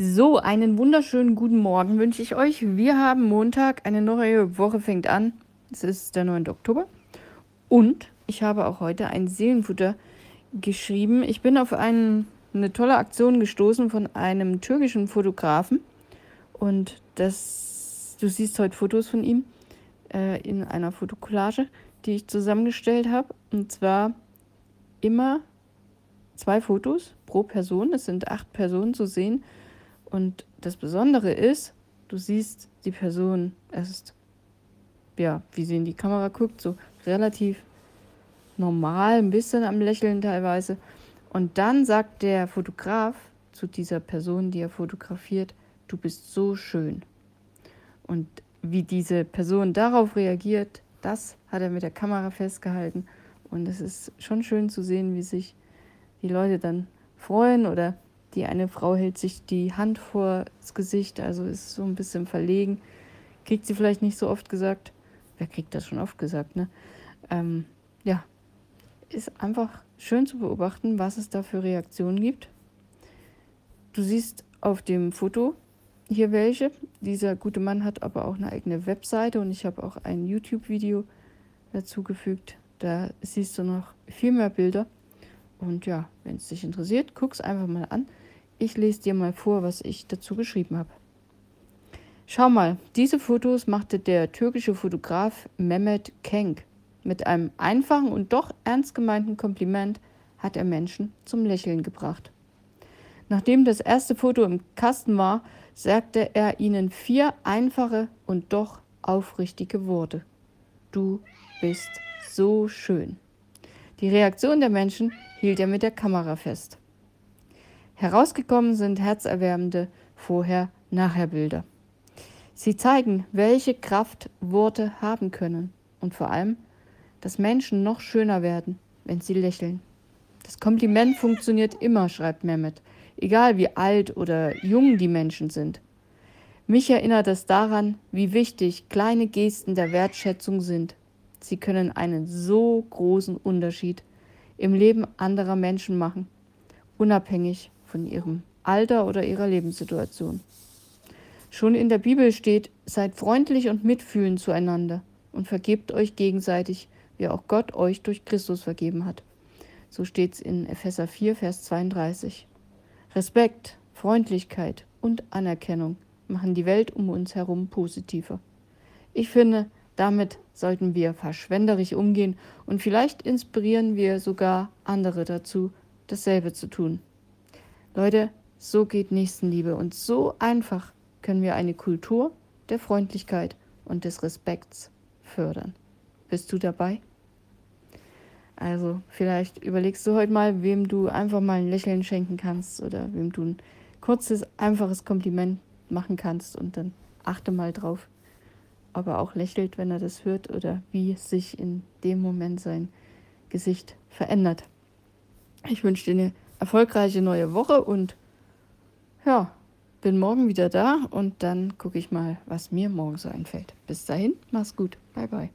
So, einen wunderschönen guten Morgen wünsche ich euch. Wir haben Montag, eine neue Woche fängt an. Es ist der 9. Oktober. Und ich habe auch heute ein Seelenfutter geschrieben. Ich bin auf einen, eine tolle Aktion gestoßen von einem türkischen Fotografen. Und das, du siehst heute Fotos von ihm äh, in einer Fotokollage, die ich zusammengestellt habe. Und zwar immer zwei Fotos pro Person. Es sind acht Personen zu sehen und das Besondere ist, du siehst die Person erst, ja, wie sie in die Kamera guckt, so relativ normal, ein bisschen am Lächeln teilweise. Und dann sagt der Fotograf zu dieser Person, die er fotografiert, du bist so schön. Und wie diese Person darauf reagiert, das hat er mit der Kamera festgehalten. Und es ist schon schön zu sehen, wie sich die Leute dann freuen oder die eine Frau hält sich die Hand vor das Gesicht, also ist so ein bisschen verlegen. Kriegt sie vielleicht nicht so oft gesagt. Wer kriegt das schon oft gesagt, ne? Ähm, ja, ist einfach schön zu beobachten, was es da für Reaktionen gibt. Du siehst auf dem Foto hier welche. Dieser gute Mann hat aber auch eine eigene Webseite und ich habe auch ein YouTube-Video dazugefügt. Da siehst du noch viel mehr Bilder. Und ja, wenn es dich interessiert, guck es einfach mal an. Ich lese dir mal vor, was ich dazu geschrieben habe. Schau mal, diese Fotos machte der türkische Fotograf Mehmet Kenk. Mit einem einfachen und doch ernst gemeinten Kompliment hat er Menschen zum Lächeln gebracht. Nachdem das erste Foto im Kasten war, sagte er ihnen vier einfache und doch aufrichtige Worte. Du bist so schön. Die Reaktion der Menschen hielt er mit der Kamera fest. Herausgekommen sind herzerwärmende Vorher-Nachher-Bilder. Sie zeigen, welche Kraft Worte haben können und vor allem, dass Menschen noch schöner werden, wenn sie lächeln. Das Kompliment funktioniert immer, schreibt Mehmet, egal wie alt oder jung die Menschen sind. Mich erinnert es daran, wie wichtig kleine Gesten der Wertschätzung sind. Sie können einen so großen Unterschied im Leben anderer Menschen machen, unabhängig von ihrem Alter oder ihrer Lebenssituation. Schon in der Bibel steht, seid freundlich und mitfühlend zueinander und vergebt euch gegenseitig, wie auch Gott euch durch Christus vergeben hat. So steht es in Epheser 4, Vers 32. Respekt, Freundlichkeit und Anerkennung machen die Welt um uns herum positiver. Ich finde, damit sollten wir verschwenderisch umgehen und vielleicht inspirieren wir sogar andere dazu, dasselbe zu tun. Leute, so geht Nächstenliebe und so einfach können wir eine Kultur der Freundlichkeit und des Respekts fördern. Bist du dabei? Also vielleicht überlegst du heute mal, wem du einfach mal ein Lächeln schenken kannst oder wem du ein kurzes, einfaches Kompliment machen kannst und dann achte mal drauf, ob er auch lächelt, wenn er das hört oder wie sich in dem Moment sein Gesicht verändert. Ich wünsche dir eine erfolgreiche neue Woche und ja, bin morgen wieder da und dann gucke ich mal, was mir morgen so einfällt. Bis dahin, mach's gut. Bye bye.